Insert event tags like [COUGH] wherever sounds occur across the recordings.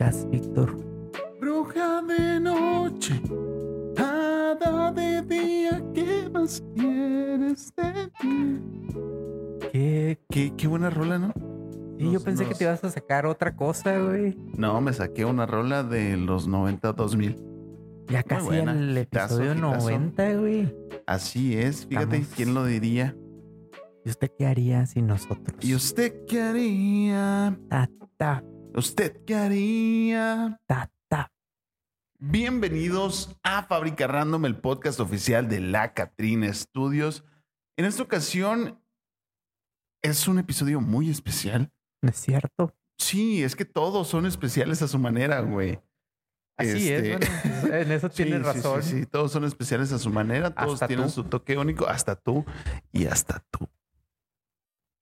podcast, Víctor. Bruja de noche, hada de día, ¿qué más quieres de mí? ¿Qué? Qué, qué buena rola, ¿no? Sí, yo Nos- pensé que te ibas a sacar otra cosa, güey. No, me saqué una rola de los 90 2000. Ya casi buena. el Hitazo, episodio hitazo. 90, güey. Así es, fíjate, Estamos- ¿quién lo diría? ¿Y usted qué haría sin nosotros? ¿Y usted qué haría? Ta, ta, ¿Usted qué haría? ta, ta. Bienvenidos a Fábrica Random, el podcast oficial de la Catrina Studios. En esta ocasión es un episodio muy especial. ¿No es cierto? Sí, es que todos son especiales a su manera, güey. Así Este, es, bueno, en eso [LAUGHS] Sí, tienes sí, razón. Sí, sí, todos son especiales a su manera, todos Hasta tienen tú. su toque único, hasta tú y hasta tú.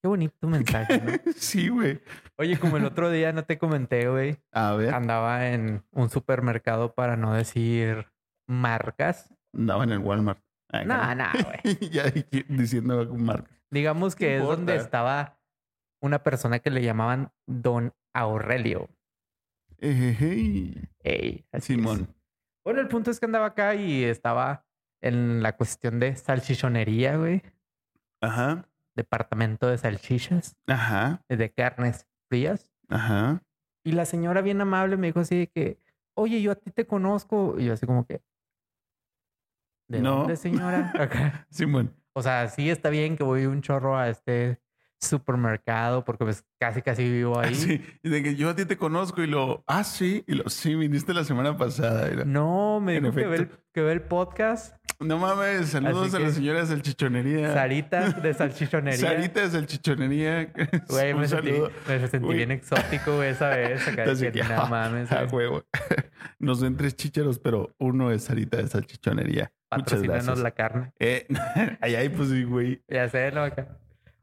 Qué bonito mensaje, ¿no? [LAUGHS] Sí, güey. Oye, como el otro día no te comenté, güey. A ver, Andaba en un supermercado para no decir marcas. andaba en el Walmart. Ay, No, no, güey. [LAUGHS] ya diciendo marca. Digamos ¿Qué que es donde estaba una persona que le llamaban Don Aurelio. Ejejey. Ey, así es. Simón. Bueno, el punto es que andaba acá y estaba en la cuestión de salchichonería, güey. Ajá, Departamento de salchichas, ajá, de carnes frías. ajá. Y la señora bien amable me dijo así de que, oye, yo a ti te conozco. Y yo así como que, ¿de No. dónde, señora? [LAUGHS] Acá. Simón. O sea, sí está bien que voy un chorro a este supermercado porque pues casi casi vivo ahí. Sí, y de que yo a ti te conozco y lo, ah, sí, y lo, sí, viniste la semana pasada. No, me dijo que ve, el, efecto. que ve el podcast. No mames, saludos a la que- señora de salchichonería. Sarita de salchichonería. Sarita de salchichonería. Güey, me sentí, me sentí Uy. bien exótico güey, esa vez. Acá que, no mames. Ah, güey. huevo. [LAUGHS] Nos ven tres chícharos, pero uno es Sarita de salchichonería. Patrocínanos la carne. Eh, [LAUGHS] ay, pues sí, güey. Ya sé, ¿no? Acá.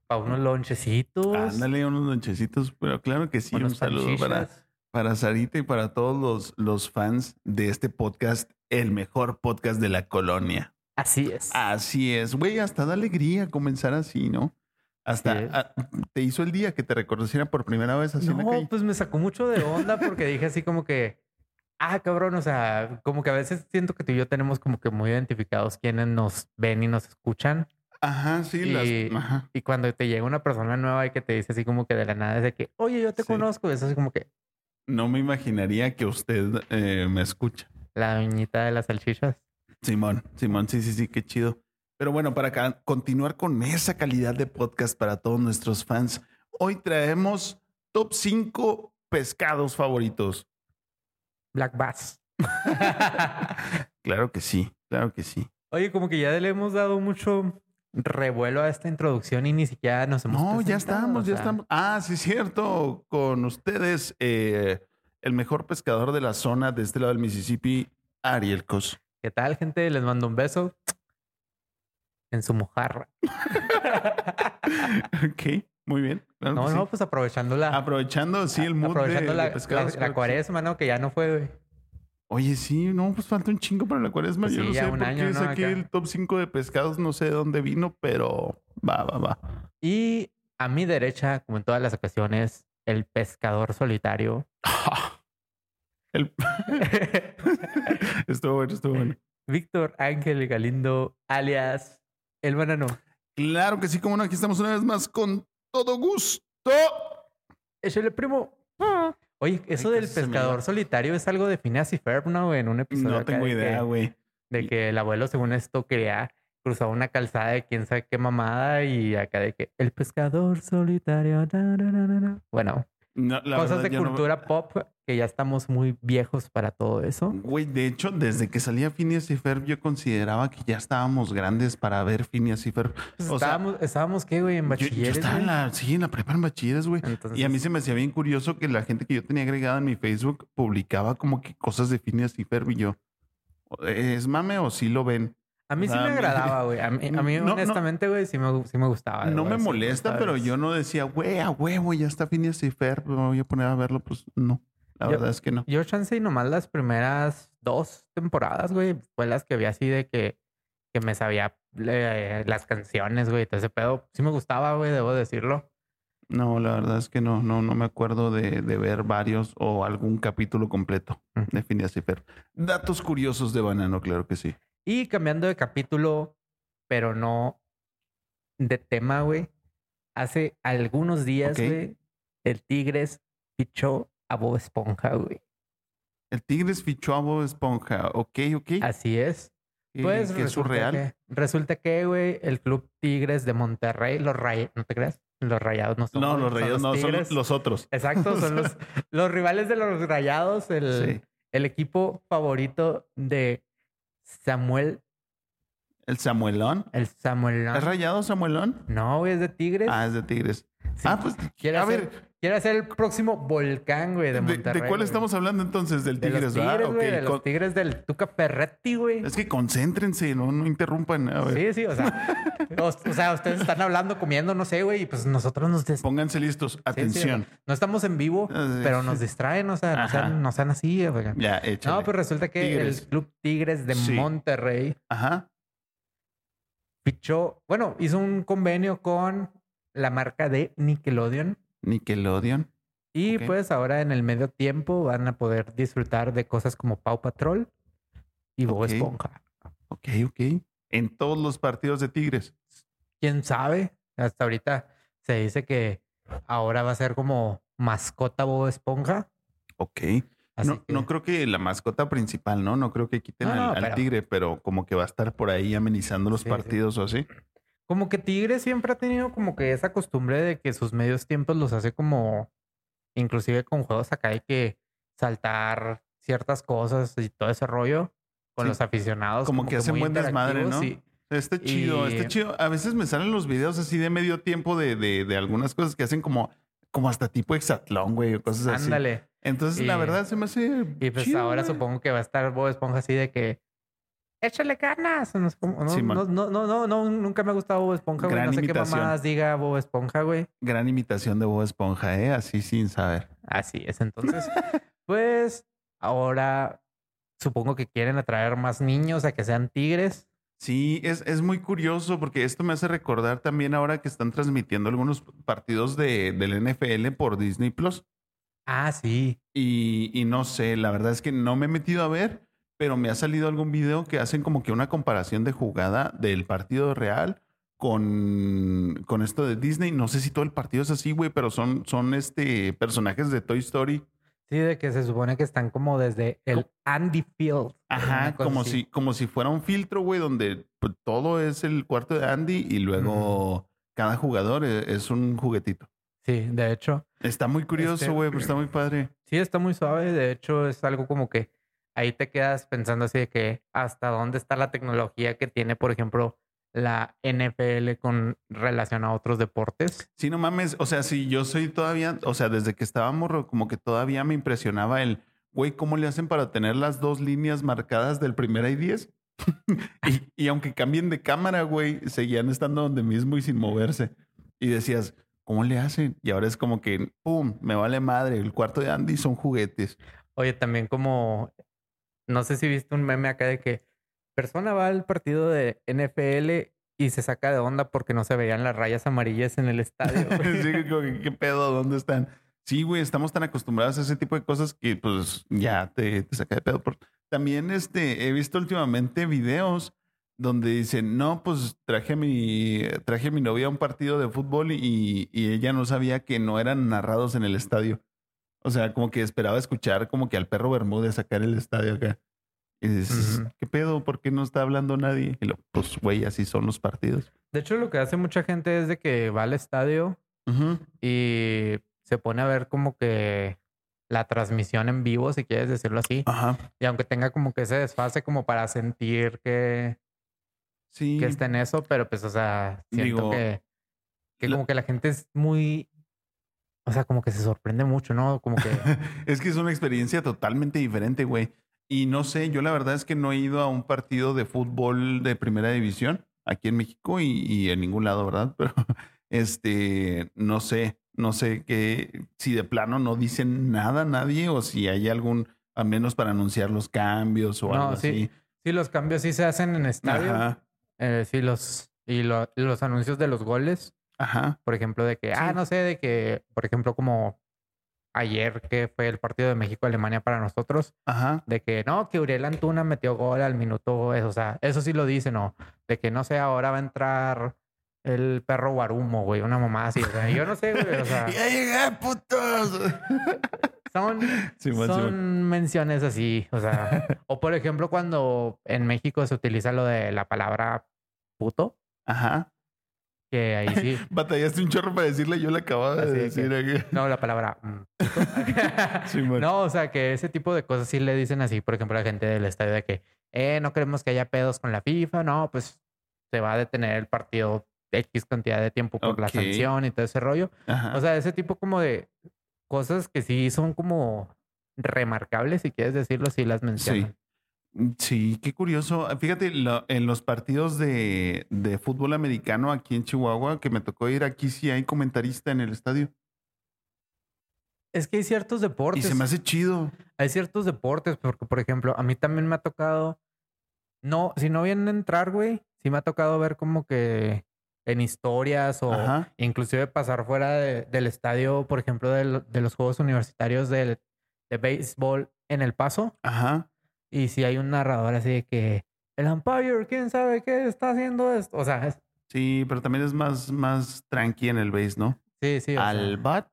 Para unos lonchecitos. Ándale unos lonchecitos, pero claro que sí, un saludo para, para Sarita y para todos los, los fans de este podcast, el mejor podcast de la colonia. Así es. Así es, güey, hasta da alegría comenzar así, ¿no? Hasta ah, te hizo el día que te reconociera por primera vez así en la No, calle. pues me sacó mucho de onda porque dije así como que, ah, cabrón, o sea, como que a veces siento que tú y yo tenemos como que muy identificados quienes nos ven y nos escuchan. Ajá, sí, Y- las. Ajá. Y cuando te llega una persona nueva y que te dice así como que de la nada es de que, oye, yo te Sí. conozco, es así como que No me imaginaría que usted eh, me escucha. La doñita de las salchichas. Simón, Simón, sí, sí, sí, qué chido. Pero bueno, para continuar con esa calidad de podcast para todos nuestros fans, hoy traemos top 5 pescados favoritos. Black Bass. [LAUGHS] Claro que sí, claro que sí. Oye, como que ya le hemos dado mucho revuelo a esta introducción y ni siquiera nos hemos No, ya estamos, o ya estamos. Ah, sí, cierto. Con ustedes, eh, el mejor pescador de la zona de este lado del Mississippi, Ariel Cos. ¿Qué tal, gente? Les mando un beso en su mojarra. [LAUGHS] ok, muy bien. claro No, no, sí. pues aprovechando la, Aprovechando, sí, el mood aprovechando de, la, pescados. la- la cuaresma, ¿no? Que ya no fue, güey. Oye, sí, no, pues falta un chingo para la cuaresma. Pues Yo sí, no ya sé un por año, qué ¿no? saqué Acá. el top 5 de pescados, no sé de dónde vino, pero va, va, va. Y a mi derecha, como en todas las ocasiones, el pescador solitario. [LAUGHS] El... [LAUGHS] estuvo bueno, estuvo bueno. Víctor Ángel Galindo, alias El Banano. Claro que sí, como no, aquí estamos una vez más con todo gusto. Échale, primo. Oye, eso Ay, del pescador solitario es algo de Phineas y Ferb, ¿no? En un episodio No tengo de idea, güey. de que el abuelo, según esto, quería cruzar una calzada de quién sabe qué mamada y acá de que el pescador solitario. na, na, na, na, na. Bueno, No, cosas de no- cultura pop que ya estamos muy viejos para todo eso. Güey, de hecho, desde que salía Phineas y Ferb, yo consideraba que ya estábamos grandes para ver Phineas y Ferb. Pues O sea, estábamos, estábamos, ¿qué, güey? En Yo, yo bachilleres. estaba en la, sí, en la prepa en bachilleres, güey. Entonces, Y a mí se me hacía bien curioso que la gente que yo tenía agregada en mi Facebook publicaba como que cosas de Phineas y Ferb y yo. ¿Es mame o sí lo ven? A mí sí me agradaba, güey. A mí, a mí No, honestamente, güey, sí me, sí me gustaba. no me molesta, pero yo no decía, güey, a huevo, ya está Phineas y Ferb, me voy a poner a verlo. Pues no, la Yo- verdad es que no. Yo chance y nomás las primeras dos temporadas, güey, fue las que vi así de que, que me sabía eh, las canciones, güey, todo ese pedo. Sí me gustaba, güey, debo decirlo. No, la verdad es que no, no, no me acuerdo de, de ver varios o algún capítulo completo de Phineas y Ferb. Datos curiosos de Banano, claro que sí. Y cambiando de capítulo, pero no de tema, güey. Hace algunos días, güey, el Tigres fichó a Bob Esponja, güey. El Tigres fichó a Bob Esponja. Ok, ok. Así es. ¿Qué- Pues qué es resulta surreal? que, resulta que, güey, el Club Tigres de Monterrey, los rayados, ¿no te creas? Los rayados no son. No, los son rayados no, son Tigres. los otros. Exacto, son los, [LAUGHS] los rivales de los rayados, el, Sí. el equipo favorito de Samuel, El Samuelón. el Samuel. ¿Es rayado Samuelón? No, güey, es de Tigres. Ah, es de Tigres. Sí. Ah, pues, a hacer, ver, quiere hacer el próximo volcán, güey, de ¿de, Monterrey. de cuál güey. estamos hablando entonces? Del De Tigres. Tigres, güey, Ok, de los Tigres del Tuca Ferretti, güey. Es que concéntrense, no, no interrumpan. A ver, Sí, sí, o sea, [LAUGHS] o, o sea, ustedes están hablando, comiendo, no sé, güey, y pues nosotros nos des- pónganse listos. sí, sí, Atención. no estamos en vivo, Ah, pero nos distraen, o sea, no sean, no sean así, güey. ya, échale. No, pues resulta que Tigres. el Club Tigres de Sí. Monterrey Ajá. fichó, bueno, hizo un convenio con la marca de Nickelodeon Nickelodeon. y pues ahora en el medio tiempo van a poder disfrutar de cosas como Paw Patrol y Bob Ok. Esponja. Ok, ok. En todos los partidos de Tigres. ¿Quién sabe? Hasta ahorita se dice que ahora va a ser como mascota Bob Esponja. Ok. No, que- no creo que la mascota principal, ¿no? No creo que quiten No, al, no, al pero- tigre, pero como que va a estar por ahí amenizando los Sí, sí. partidos o así. Como que Tigre siempre ha tenido como que esa costumbre de que sus medios tiempos los hace como, inclusive con juegos acá hay que saltar ciertas cosas y todo ese rollo con Sí. los aficionados. Como que hacen buen desmadre, ¿no? y- Está chido, Y- está chido. A veces me salen los videos así de medio tiempo de, de, de algunas cosas que hacen como, como hasta tipo hexatlón, güey, o cosas así. ándale. Entonces, la verdad, se me hace. Y pues chido, ahora güey. supongo que va a estar Bob Esponja así de que échale ganas. No, no, no, no, no, nunca me ha gustado Bob Esponja, güey. No sé imitación. qué mamadas diga Bob Esponja, güey. Gran imitación de Bob Esponja, ¿eh? Así sin saber. Así es. Entonces, [LAUGHS] pues ahora supongo que quieren atraer más niños a que sean tigres. Sí, es, es muy curioso porque esto me hace recordar también ahora que están transmitiendo algunos partidos de, del NFL por Disney Plus. Ah, sí. Y, y no sé, la verdad es que no me he metido a ver, pero me ha salido algún video que hacen como que una comparación de jugada del partido real con, con esto de Disney. No sé si todo el partido es así, güey, pero son, son este personajes de Toy Story. Sí, de que se supone que están como desde el Andy Field. Ajá, como así. si, como si fuera un filtro, güey, donde pues, todo es el cuarto de Andy y luego cada jugador e- es un juguetito. Sí, de hecho. Está muy curioso, Este- güey, pero está muy padre. Sí, está muy suave. De hecho, es algo como que ahí te quedas pensando así de que hasta dónde está la tecnología que tiene, por ejemplo, la NFL con relación a otros deportes. Sí, no mames. O sea, si yo soy todavía, o sea, desde que estaba morro, como que todavía me impresionaba el, güey, ¿cómo le hacen para tener las dos líneas marcadas del primer y 10? [LAUGHS] y, y aunque cambien de cámara, güey, seguían estando donde mismo y sin moverse. Y decías, ¿cómo le hacen? Y ahora es como que, ¡pum! Me vale madre. El cuarto de Andy son juguetes. Oye, también como, no sé si viste un meme acá de que persona va al partido de NFL y se saca de onda porque no se veían las rayas amarillas en el estadio. [LAUGHS] sí, ¿qué pedo? ¿Dónde están? Sí, güey, estamos tan acostumbrados a ese tipo de cosas que pues ya te, te saca de pedo. También este, he visto últimamente videos donde dicen, no, pues traje a mi, traje a mi novia a un partido de fútbol y, y ella no sabía que no eran narrados en el estadio. O sea, como que esperaba escuchar como que al perro Bermúdez sacar el estadio acá. Y dices. ¿qué pedo? ¿Por qué no está hablando nadie? Y lo, pues, güey, así son los partidos. De hecho, lo que hace mucha gente es de que va al estadio y se pone a ver como que la transmisión en vivo, si quieres decirlo así. Ajá. Y aunque tenga como que ese desfase como para sentir que, Sí. que está en eso, pero pues, o sea, siento Digo, que, que la- como que la gente es muy, o sea, como que se sorprende mucho, ¿no? Como que, [LAUGHS] es que es una experiencia totalmente diferente, güey. Y no sé, yo la verdad es que no he ido a un partido de fútbol de primera división aquí en México y, y en ningún lado, ¿verdad? [LAUGHS] Pero este, no sé, no sé que si de plano no dicen nada nadie o si hay algún, al menos para anunciar los cambios o No, algo sí. así. sí, los cambios sí se hacen en estadio. Ajá. Eh, sí, los, y lo- los anuncios de los goles. Ajá. Por ejemplo, de que, ah, Sí. no sé, de que, por ejemplo, como ayer que fue el partido de México-Alemania para nosotros, Ajá. de que no, que Uriel Antuna metió gol al minuto, eso, o sea, eso sí lo dice, ¿no? De que no sé, ahora va a entrar el perro Guarumo, güey, una mamá así, o sea, yo no sé, güey, o [LAUGHS] sea, ¡Ya llegué, putos! [LAUGHS] son, [LAUGHS] Simón, son Simón. menciones así, o sea, o por ejemplo, cuando en México se utiliza lo de la palabra puto, Ajá. Que ahí sí, [LAUGHS] Batallaste un chorro para decirle, yo le acababa de Así de decir aquí. no, la palabra mm. [LAUGHS] No, o sea, que ese tipo de cosas sí le dicen así, por ejemplo, a la gente del estadio de que, eh, no queremos que haya pedos con la FIFA, no, pues se va a detener el partido X cantidad de tiempo por la sanción y todo ese rollo. Ajá. O sea, ese tipo como de cosas que sí son como remarcables, si quieres decirlo, sí las mencionan. Mm, Sí, qué curioso. Fíjate, lo- en los partidos de, de fútbol americano aquí en Chihuahua, que me tocó ir, aquí sí hay comentarista en el estadio. Es que hay ciertos Y deportes, se me hace chido. hay ciertos deportes, porque por ejemplo, a mí también me ha tocado, no, si no vienen a entrar, güey, sí me ha tocado ver como que en historias o Ajá. inclusive pasar fuera de- del estadio, por ejemplo, del- de los Juegos Universitarios del- de béisbol en El Paso. Ajá. Y si hay un narrador así de que el umpire, quién sabe qué está haciendo esto. O sea, es- Sí, pero también es más, más tranqui en el base, ¿no? sí, sí. o sea, Al bat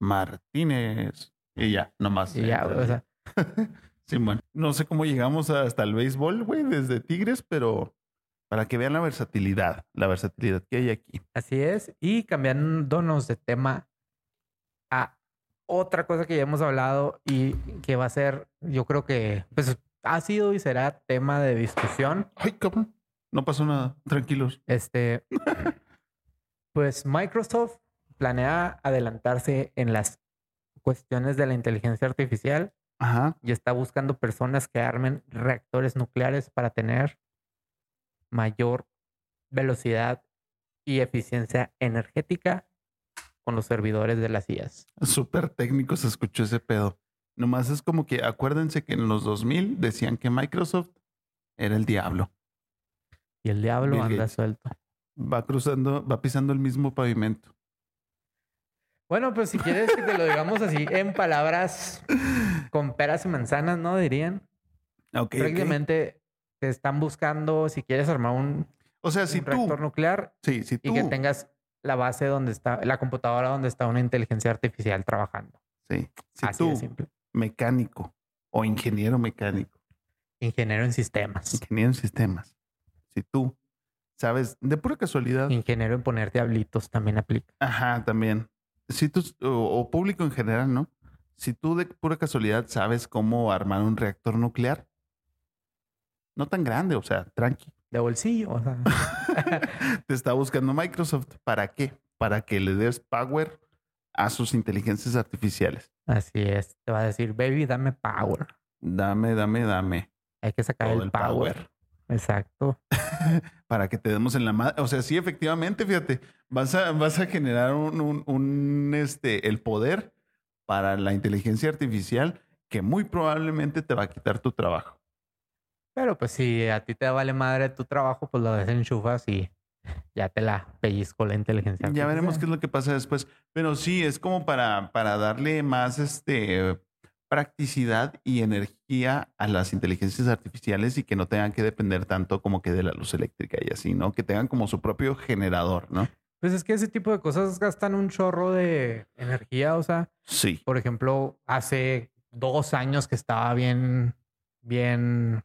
Martínez. Y ya, nomás. y ya, o sea, [LAUGHS] Sí, bueno. No sé cómo llegamos hasta el béisbol, güey, desde Tigres, pero para que vean la versatilidad, la versatilidad que hay aquí. así es. Y cambiándonos de tema otra cosa que ya hemos hablado y que va a ser, yo creo que, pues, ha sido y será tema de discusión. Ay, cabrón. No pasó nada. Tranquilos. Este, [LAUGHS] pues Microsoft planea adelantarse en las cuestiones de la inteligencia artificial Ajá. y está buscando personas que armen reactores nucleares para tener mayor velocidad y eficiencia energética con los servidores de las IAS. Súper técnico se escuchó ese pedo. Nomás es como que acuérdense que en los 2000 decían que Microsoft era el diablo. Y el diablo Bill anda Gates. suelto. Va cruzando, va pisando el mismo pavimento. Bueno, pues si quieres que te lo digamos así en [LAUGHS] palabras con peras y manzanas, ¿no? Dirían. Ok, ok. Prácticamente te están buscando si quieres armar un, O sea, si un tú, reactor nuclear sí, si y que tengas la base donde está, la computadora donde está una inteligencia artificial trabajando. sí, si Así tú, de simple. mecánico o ingeniero mecánico, Ingeniero en sistemas. ingeniero en sistemas, si tú sabes de pura casualidad, Ingeniero en poner diablitos también aplica. ajá, también, si tú, o, o público en general, ¿no? Si tú de pura casualidad sabes cómo armar un reactor nuclear, no tan grande, o sea, tranqui. De bolsillo. O sea, [LAUGHS] [LAUGHS] Te está buscando Microsoft. ¿Para qué? Para que le des power a sus inteligencias artificiales. así es. Te va a decir, baby, dame power. Dame, dame, dame. Hay que sacar el, el power. power. Exacto. [LAUGHS] Para que te demos en la madre. O sea, sí, efectivamente, fíjate, vas a, vas a generar un, un- un, este, el poder para la inteligencia artificial que muy probablemente te va a quitar tu trabajo. Pero pues si a ti te vale madre tu trabajo, pues lo desenchufas y [LAUGHS] ya te la pellizco la inteligencia Ya veremos qué artificial. es lo que pasa después. Pero sí, es como para, para darle más este, practicidad y energía a las inteligencias artificiales y que no tengan que depender tanto como que de la luz eléctrica y así, ¿no? Que tengan como su propio generador, ¿no? Pues es que ese tipo de cosas gastan un chorro de energía. O sea, Sí. por ejemplo, hace dos años que estaba bien, bien,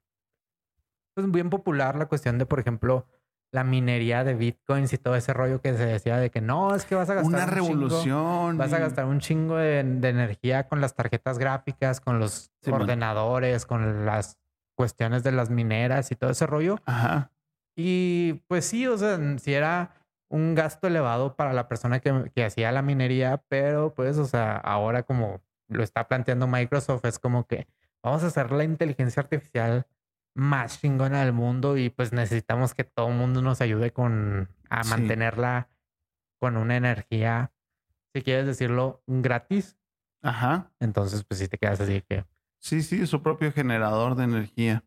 pues bien popular la cuestión de, por ejemplo, la minería de bitcoins y todo ese rollo que se decía de que no, es que vas a gastar Una un chingo- revolución. vas a gastar un chingo de, de energía con las tarjetas gráficas, con los Simón. ordenadores, con las cuestiones de las mineras y todo ese rollo. Ajá. Y pues sí, o sea, si era un gasto elevado para la persona que, que hacía la minería, pero pues, o sea, ahora como lo está planteando Microsoft, es como que vamos a hacer la inteligencia artificial más chingona del mundo y pues necesitamos que todo el mundo nos ayude con a Sí. mantenerla con una energía, si quieres decirlo, gratis. Ajá. Entonces, pues si te quedas así que Sí, sí, su propio generador de energía.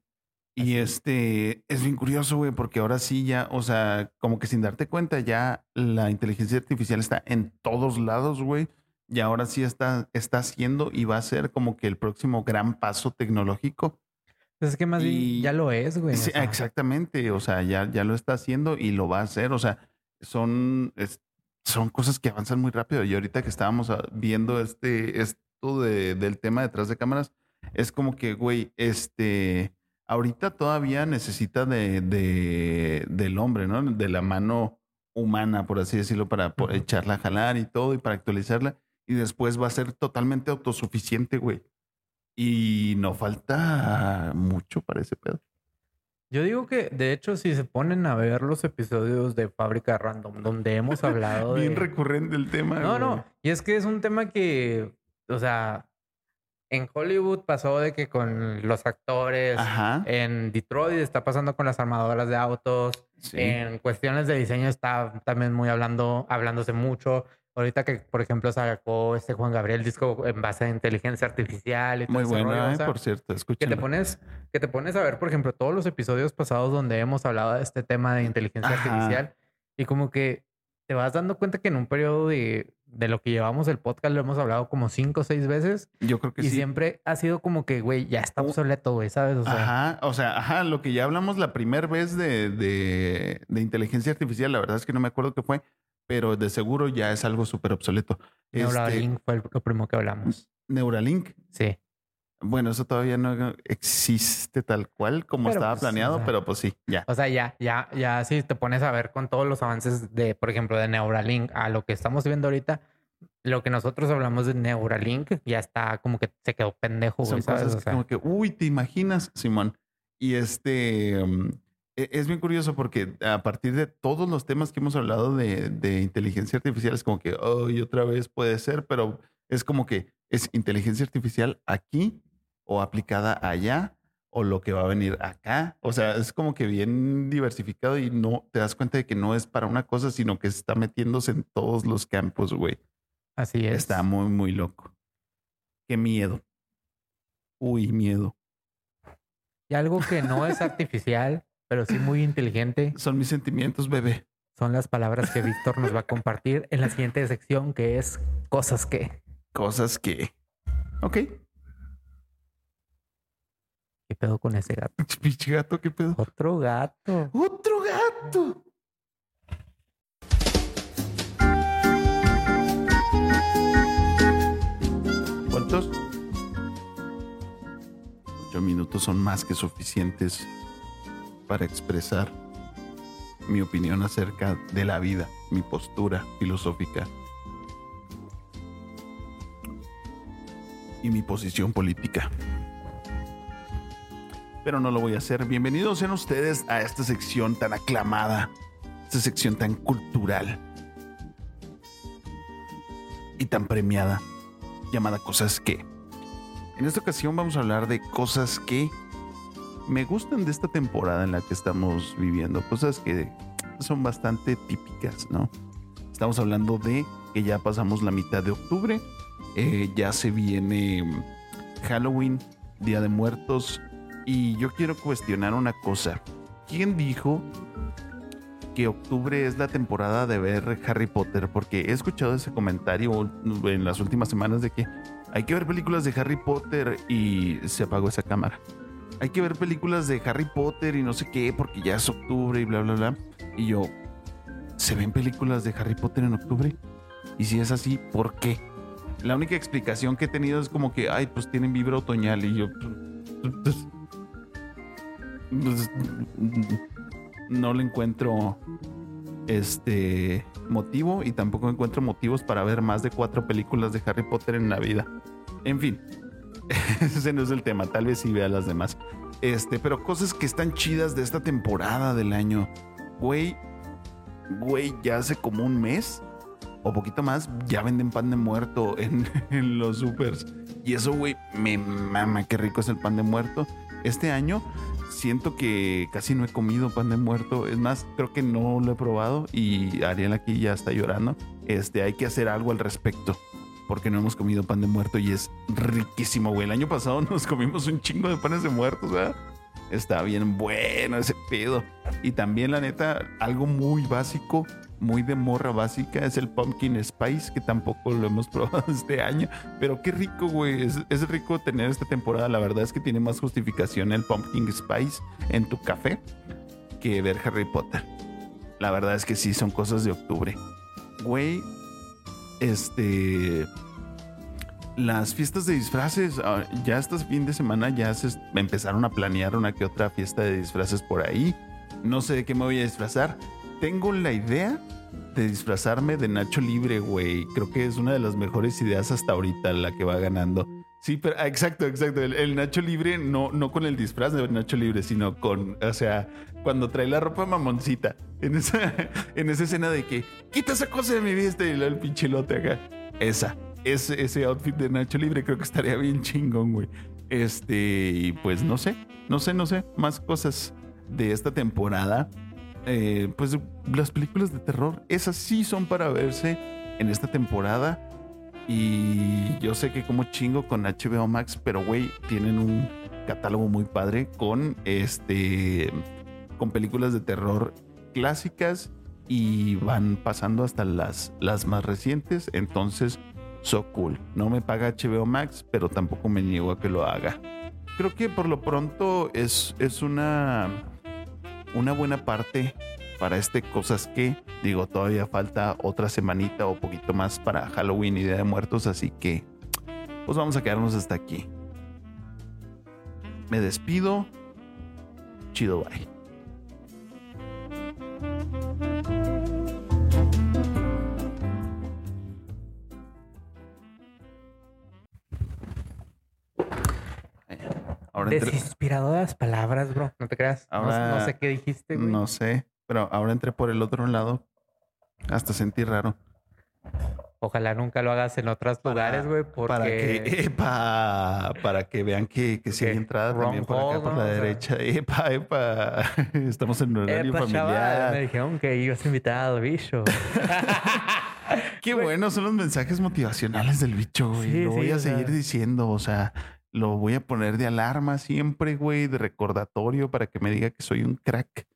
Y este es bien curioso, güey, porque ahora sí ya, o sea, como que sin darte cuenta, ya la inteligencia artificial está en todos lados, güey. Y ahora sí está, está haciendo y va a ser como que el próximo gran paso tecnológico. Pues es que más Y- bien ya lo es, güey. o Sí, sea, exactamente, o sea, ya, ya lo está haciendo y lo va a hacer, o sea, son, es- son cosas que avanzan muy rápido. Y ahorita que estábamos ah, viendo este, esto de- del tema detrás de cámaras, es como que, güey, este, ahorita todavía necesita de, de- del hombre, ¿no? De la mano humana, por así decirlo, para echarla a jalar y todo y para actualizarla. Y después va a ser totalmente autosuficiente, güey. Y no falta mucho para ese pedo. Yo digo que, de hecho, si se ponen a ver los episodios de Fábrica Random, donde hemos hablado [LAUGHS] de... Bien recurrente el tema. No, güey. no. Y es que es un tema que, o sea, en Hollywood pasó de que con los actores, Ajá. en Detroit está pasando con las armadoras de autos, sí. en cuestiones de diseño está también muy hablando, hablándose mucho. Ahorita que, por ejemplo, sacó este Juan Gabriel disco en base a inteligencia artificial y todo Muy bueno, rollo, o eh, sea, por cierto. que Escúchenlo. te pones que te pones a ver, por ejemplo, todos los episodios pasados donde hemos hablado de este tema de inteligencia Ajá. artificial y como que te vas dando cuenta que en un periodo de, de lo que llevamos el podcast lo hemos hablado como cinco o seis veces Yo creo que y sí. siempre ha sido como que, güey, ya está obsoleto, güey, ¿sabes? O sea, Ajá, o sea, ajá, lo que ya hablamos la primera vez de, de, de inteligencia artificial, la verdad es que no me acuerdo qué fue, pero de seguro ya es algo súper obsoleto. Este, Neuralink fue el- lo primero que hablamos. Neuralink. Sí. Bueno, eso todavía no existe tal cual como Pero, estaba pues, planeado, o sea, pero pues sí, ya. O sea, ya, ya, ya, si te pones a ver con todos los avances de, por ejemplo, de Neuralink a lo que estamos viendo ahorita, lo que nosotros hablamos de Neuralink ya está como que se quedó pendejo, Son ¿sabes? cosas O sea, como que, uy, ¿te imaginas, Simón? Y este um, e- es bien curioso porque a partir de todos los temas que hemos hablado de, de inteligencia artificial, es como que, oh, y otra vez puede ser, pero es como que es inteligencia artificial aquí o aplicada allá o lo que va a venir acá. O sea, es como que bien diversificado y no te das cuenta de que no es para una cosa, sino que está metiéndose en todos los campos, güey. así es. Está muy, muy loco. Qué miedo. Uy, miedo. Y algo que no es artificial, pero sí muy inteligente, Son mis sentimientos, bebé. son las palabras que Víctor nos va a compartir en la siguiente sección, que es cosas que. Cosas que. Ok. ¿Qué pedo con ese gato? Pinche gato, qué pedo. Otro gato. ¡Otro gato! ¿Cuántos? Ocho minutos son más que suficientes para expresar mi opinión acerca de la vida, mi postura filosófica y mi posición política. Pero no lo voy a hacer. Bienvenidos sean ustedes a esta sección tan aclamada, esta sección tan cultural y tan premiada, llamada Cosas que. En esta ocasión vamos a hablar de cosas que me gustan de esta temporada en la que estamos viviendo, cosas que son bastante típicas, ¿no? Estamos hablando de que ya pasamos la mitad de octubre, eh, ya se viene mm, Halloween, Día de Muertos, y yo quiero cuestionar una cosa. ¿Quién dijo que octubre es la temporada de ver Harry Potter? Porque he escuchado ese comentario en las últimas semanas de que hay que ver películas de Harry Potter y se apagó esa cámara. Hay que ver películas de Harry Potter y no sé qué porque ya es octubre y bla, bla, bla. Y yo, ¿se ven películas de Harry Potter en octubre? Y si es así, ¿por qué? La única explicación que he tenido es como que, ay, pues tienen vibra otoñal y yo... no le encuentro este motivo y tampoco encuentro motivos para ver más de cuatro películas de Harry Potter en la vida. En fin, [LAUGHS] ese no es el tema, tal vez sí vea las demás. Este, pero cosas que están chidas de esta temporada del año. Güey, güey, ya hace como un mes o poquito más, ya venden pan de muerto en, [LAUGHS] en los supers. Y eso, güey, me mama, qué rico es el pan de muerto. Este año siento que casi no he comido pan de muerto. Es más, creo que no lo he probado y Ariel aquí ya está llorando. Este, hay que hacer algo al respecto. Porque no hemos comido pan de muerto y es riquísimo, güey. El año pasado [LAUGHS] nos comimos un chingo de panes de muertos, ¿verdad? Está bien bueno ese pedo. Y también, la neta, algo muy básico, muy de morra básica, es el pumpkin spice, que tampoco lo hemos [LAUGHS] probado este año. Pero qué rico, güey. Es, es rico tener esta temporada. La verdad es que tiene más justificación el pumpkin spice en tu café que ver Harry Potter. La verdad es que sí, son cosas de octubre. Güey, este las fiestas de disfraces, ah, ya este fin de semana ya se empezaron a planear una que otra fiesta de disfraces por ahí. No sé de qué me voy a disfrazar. Tengo la idea de disfrazarme de Nacho Libre, güey. Creo que es una de las mejores ideas hasta ahorita la que va ganando. Sí, pero ah, exacto, exacto. El, Nacho Libre, no, no con el disfraz de Nacho Libre, sino con, o sea, cuando trae la ropa mamoncita. En esa, [LAUGHS] en esa escena de que quita esa cosa de mi vista y el pinchelote acá. Esa ese, ese outfit de Nacho Libre creo que estaría bien chingón, güey. Este, pues no sé, no sé, no sé, más cosas de esta temporada. Eh, pues las películas de terror, esas sí son para verse en esta temporada. Y yo sé que como chingo con HBO Max, pero güey, tienen un catálogo muy padre con este con películas de terror clásicas y van pasando hasta las, las más recientes. Entonces, so cool. No me paga HBO Max, pero tampoco me niego a que lo haga. Creo que por lo pronto es, es una, una buena parte para este cosas que digo todavía falta otra semanita o poquito más para Halloween y Día de Muertos así que pues vamos a quedarnos hasta aquí me despido chido bye Desinspiradoras palabras, bro. No te creas. no, sé qué dijiste, güey. No sé, pero ahora entré por el otro lado. Hasta sentí raro. Ojalá nunca lo hagas en otros lugares, güey, porque... Para que, [LAUGHS] epa, para que vean que, que sí hay entrada también por acá, por la derecha. [LAUGHS] Epa, epa, estamos en horario familiar. me dijeron que ibas invitado, bicho. [LAUGHS] Qué buenos son los mensajes motivacionales del bicho, güey. lo voy a seguir diciendo, o sea, lo voy a poner de alarma siempre, güey, de recordatorio para que me diga que soy un crack.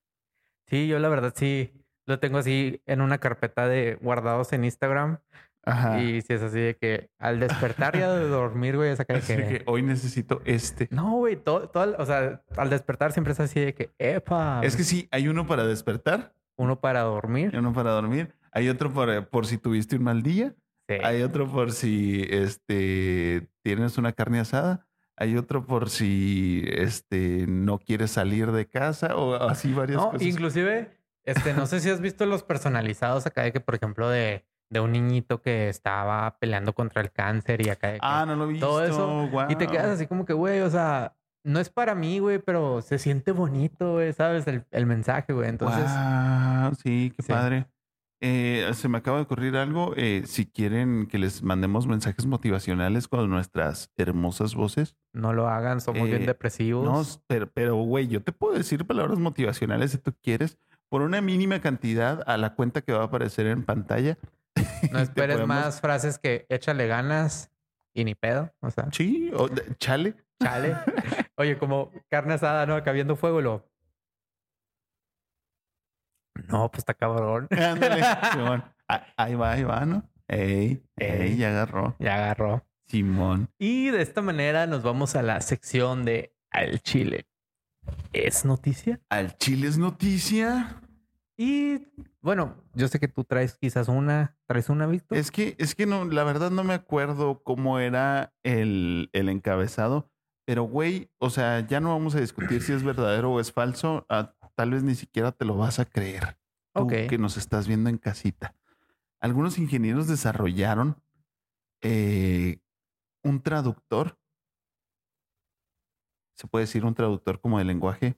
Sí, yo la verdad sí lo tengo así en una carpeta de guardados en Instagram. Ajá. Y si es así de que al despertar ya de [LAUGHS] dormir, güey, esa que... que hoy necesito este. No, güey, todo, todo, o sea, al despertar siempre es así de que, epa. Es que sí, hay uno para despertar. Uno para dormir. Uno para dormir. Hay otro por, por si tuviste un mal día. Hay otro por si este, tienes una carne asada. Hay otro por si este, no quieres salir de casa o así varias no, cosas. Inclusive, este, no sé si has visto los personalizados acá de que, por ejemplo, de, de un niñito que estaba peleando contra el cáncer y acá. ah, no lo vi. Todo eso. Y te quedas así como que, güey, o sea, no es para mí, güey, pero se siente bonito, güey, ¿sabes? El, el mensaje, güey. Entonces. sí, qué padre. Eh, se me acaba de ocurrir algo. Eh, si quieren que les mandemos mensajes motivacionales con nuestras hermosas voces. No lo hagan, somos bien eh, depresivos. No, pero, pero, güey, yo te puedo decir palabras motivacionales si tú quieres, por una mínima cantidad a la cuenta que va a aparecer en pantalla. [LAUGHS] No esperes más frases que échale ganas y ni pedo. O sea. Sí, o chale. Chale. [LAUGHS] Oye, como carne asada, ¿no? Acá viendo fuego, lo no, pues está cabrón. [LAUGHS] Ándale, Ahí va, ahí va, ¿no? Ey, ey, ya agarró. Ya agarró. Simón. Y de esta manera nos vamos a la sección de Al Chile. ¿Es noticia? Al Chile es noticia. Y bueno, yo sé que tú traes quizás una, traes una, Víctor. Es que, es que no, la verdad no me acuerdo cómo era el, el encabezado, pero güey, o sea, ya no vamos a discutir si es verdadero o es falso. Ah, tal vez ni siquiera te lo vas a creer. Tú que nos estás viendo en casita. Algunos ingenieros desarrollaron eh, un traductor. Se puede decir un traductor como de lenguaje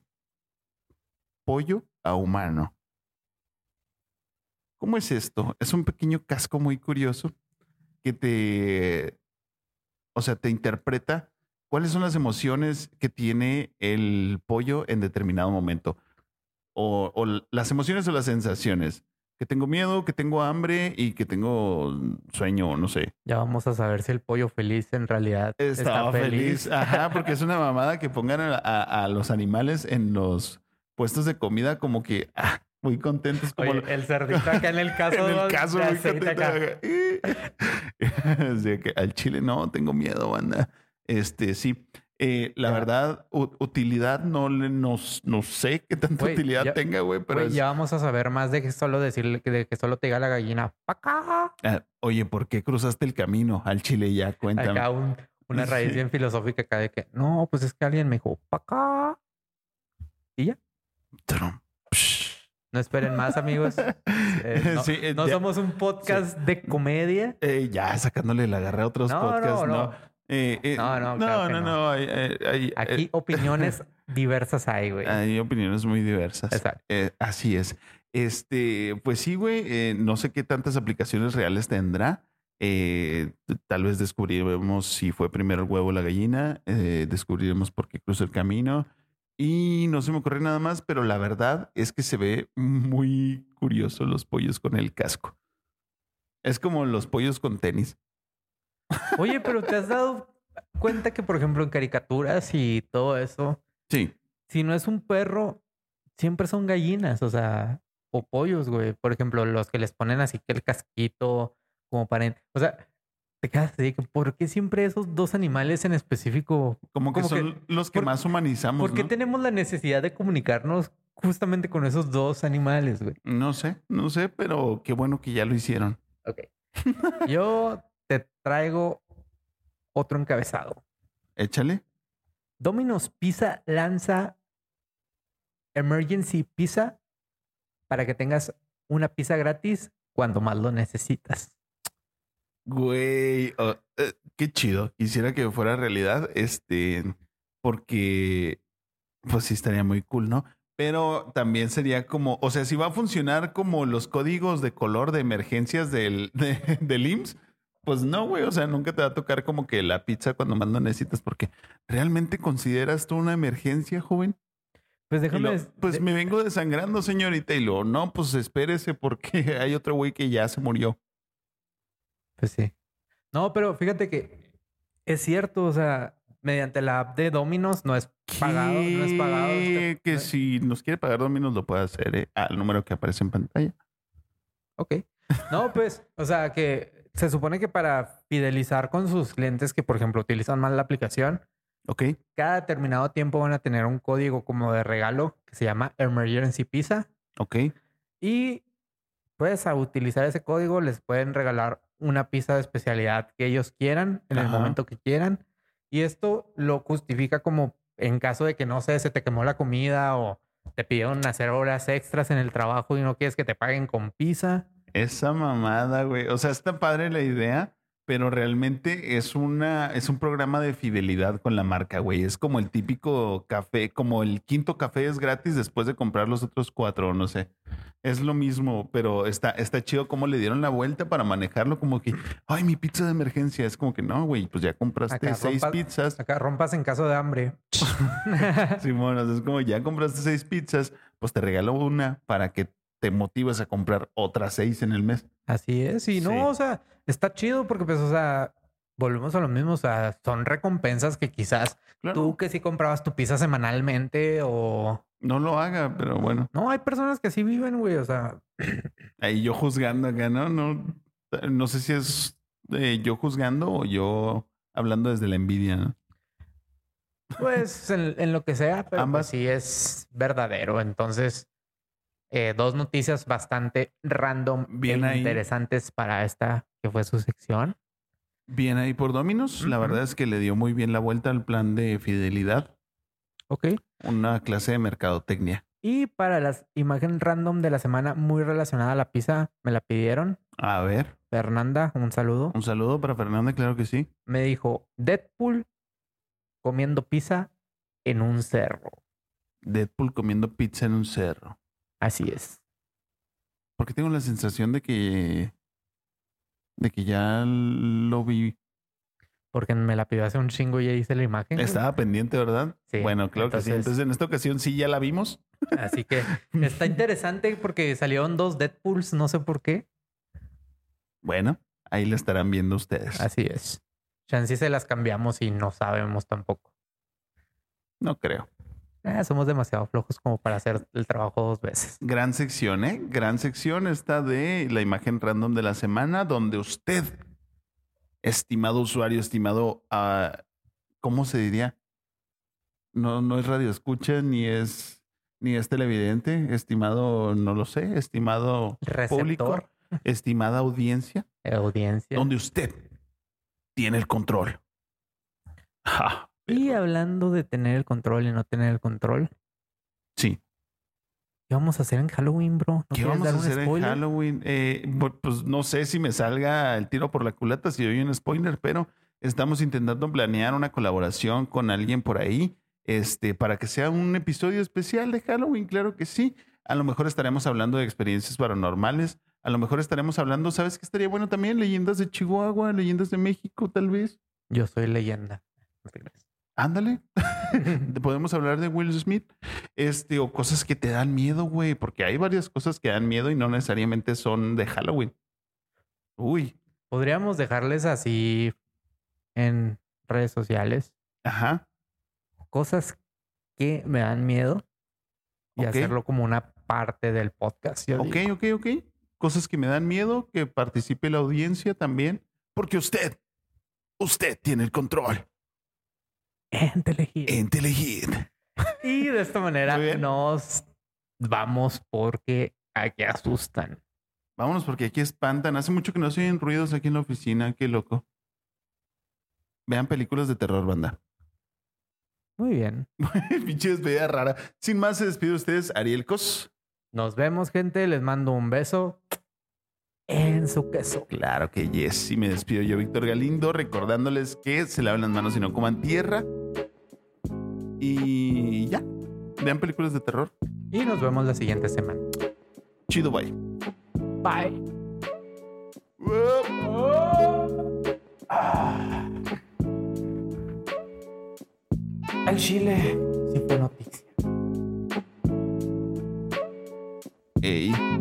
pollo a humano. ¿Cómo es esto? Es un pequeño casco muy curioso que te, o sea, te interpreta cuáles son las emociones que tiene el pollo en determinado momento o, las emociones o las sensaciones. que tengo miedo, que tengo hambre y que tengo sueño, no sé. Ya vamos a saber si el pollo feliz en realidad Estaba está feliz. feliz. Ajá, porque es [LAUGHS] una mamada que pongan a, a- a los animales en los puestos de comida como que ah, muy contentos. Como Oye, el cerdito acá en el [LAUGHS] caso, en el caso, de muy contento. acá. Así [LAUGHS] que al chile no, tengo miedo, banda. Este, sí. Eh, la verdad, utilidad no, le, no, no sé qué tanta utilidad ya- tenga, güey, pero es- ya vamos a saber más de que solo decirle que, de que solo te diga la gallina pa' acá. Ah, oye, ¿por qué cruzaste el camino al chile ya? Cuéntame. Acá un- una [LAUGHS] raíz bien filosófica acá de que no, pues es que alguien me dijo pa' acá. Y ya. No esperen más, amigos. [LAUGHS] Eh, no Sí, eh, no somos un podcast de comedia. Eh, ya sacándole la garra a otros No, podcasts, no, ¿no? No. Eh, eh, No, no, no, claro no, no. no, hay, Aquí opiniones [LAUGHS] diversas hay, güey. eh, hay opiniones muy diversas. Exacto. Eh, así es. Este, pues sí, güey, eh, no sé qué tantas aplicaciones reales tendrá. Eh, tal vez descubriremos si fue primero el huevo o la gallina, eh, descubriremos por qué cruzó el camino y no se me ocurre nada más, pero la verdad es que se ve muy curioso los pollos con el casco. Es como los pollos con tenis. Oye, pero ¿te has dado cuenta que, por ejemplo, en caricaturas y todo eso, Sí, si no es un perro, siempre son gallinas, o sea, o pollos, güey. Por ejemplo, los que les ponen así que el casquito, como para... en- O sea, te quedas así, que ¿por qué siempre esos dos animales en específico? como que Como son los que por- más humanizamos, ¿Por qué ¿no? tenemos la necesidad de comunicarnos justamente con esos dos animales, güey? No sé, no sé, pero qué bueno que ya lo hicieron. Ok. Yo te traigo otro encabezado. Échale. Domino's Pizza lanza Emergency Pizza para que tengas una pizza gratis cuando más lo necesitas. Güey, oh, eh, qué chido. Quisiera que fuera realidad, este, porque pues sí estaría muy cool, ¿no? Pero también sería como, o sea, si va a funcionar como los códigos de color de emergencias del, [LAUGHS] de, del IMSS, pues no, güey, o sea, nunca te va a tocar como que la pizza cuando más lo necesitas, porque ¿realmente consideras tú una emergencia, joven? Pues déjame... lo, pues de- me vengo desangrando, señorita, y lo, no, pues espérese porque [LAUGHS] hay otro güey que ya se murió. Pues sí. No, pero fíjate que es cierto, o sea, mediante la app de Domino's no es pagado, no es pagado. Que- Que no- si nos quiere pagar Dominos lo puede hacer ¿eh? al número que aparece en pantalla. Ok. No, pues, o sea, que se supone que para fidelizar con sus clientes que, por ejemplo, utilizan mal la aplicación, Ok. cada determinado tiempo van a tener un código como de regalo que se llama Emergency Pizza. Ok. Y pues a utilizar ese código les pueden regalar una pizza de especialidad que ellos quieran en el momento que quieran. Y esto lo justifica como en caso de que no sé, se te quemó la comida o te pidieron hacer horas extras en el trabajo y no quieres que te paguen con pizza. Esa mamada, güey. O sea, está padre la idea, pero realmente es una, es un programa de fidelidad con la marca, güey. Es como el típico café, como el quinto café es gratis después de comprar los otros cuatro, no sé. Es lo mismo, pero está, está chido cómo le dieron la vuelta para manejarlo como que, ay, mi pizza de emergencia. Es como que no, güey, pues ya compraste Acá seis rompas- pizzas. Acá rompas en caso de hambre. [LAUGHS] Simón, o sea, es como ya compraste seis pizzas, pues te regalo una para que te motives a comprar otras seis en el mes. Así es. Y no, Sí. o sea, está chido porque pues, o sea, volvemos a lo mismo. O sea, son recompensas que quizás Claro. tú que sí comprabas tu pizza semanalmente o... No lo haga, pero bueno. No, hay personas que así viven, güey. O sea, [CLEARS THROAT] Ahí yo juzgando acá, ¿no? No, no sé si es eh, yo juzgando o yo hablando desde la envidia, ¿no? pues en, en lo que sea, pero Ambas. pues, sí es verdadero. Entonces, eh, dos noticias bastante random Bien e ahí. interesantes para esta que fue su sección. Bien ahí por Dominos. La verdad es que le dio muy bien la vuelta al plan de fidelidad. Ok. Una clase de mercadotecnia. Y para las imágenes random de la semana muy relacionada a la pizza, me la pidieron. A ver, Fernanda, un saludo. un saludo para Fernanda, claro que sí. Me dijo Deadpool comiendo pizza en un cerro. Deadpool comiendo pizza en un cerro. Así es. Porque tengo la sensación de que. de que ya lo vi. Porque me la pidió hace un chingo y ya hice la imagen. güey. Estaba pendiente, ¿verdad? Sí, Bueno, claro que sí. entonces- Entonces, en esta ocasión sí ya la vimos. Así que [LAUGHS] está interesante porque salieron dos Deadpools, no sé por qué. Bueno, ahí lo estarán viendo ustedes. Así es. Chance se las cambiamos y no sabemos tampoco. No creo. Eh, somos demasiado flojos como para hacer el trabajo dos veces. Gran sección, ¿eh? Gran sección esta de la imagen random de la semana, donde usted, estimado usuario, estimado, ah, ¿cómo se diría? No, no es radio escucha, ni es, ni es televidente, estimado, no lo sé, estimado público, Receptor, estimada audiencia, audiencia. donde usted tiene el control. Ja, Y hablando de tener el control y no tener el control, sí. ¿qué vamos a hacer en Halloween, bro? ¿No ¿Qué vamos a dar hacer en? Halloween? Eh, pues no sé si me salga el tiro por la culata si doy un spoiler, pero estamos intentando planear una colaboración con alguien por ahí, este, para que sea un episodio especial de Halloween, claro que sí. A lo mejor estaremos hablando de experiencias paranormales, a lo mejor estaremos hablando, ¿sabes qué estaría bueno también? Leyendas de Chihuahua, leyendas de México, tal vez. Yo soy leyenda. Ándale. [LAUGHS] Podemos hablar de Will Smith. Este, o cosas que te dan miedo, güey. Porque hay varias cosas que dan miedo y no necesariamente son de Halloween. Uy. Podríamos dejarles así en redes sociales Ajá. cosas que me dan miedo y hacerlo como una parte del podcast. Ok, digo. ok, ok. Cosas que me dan miedo, que participe la audiencia también. Porque usted, usted tiene el control. En Telehit. Y de esta manera nos vamos porque aquí asustan. Vámonos porque aquí espantan. Hace mucho que no se oyen ruidos aquí en la oficina. Qué loco. Vean películas de terror, banda. Muy bien. [LAUGHS] Pinche despedida rara. Sin más, se despide de ustedes, Ariel Cos. Nos vemos, gente. Les mando un beso en su queso. Claro que yes. Y me despido yo, Víctor Galindo, recordándoles que se laven las manos y no coman tierra. Y ya. Vean películas de terror. Y nos vemos la siguiente semana. Chido, bye. Bye. El Chile sí fue noticia. Ey.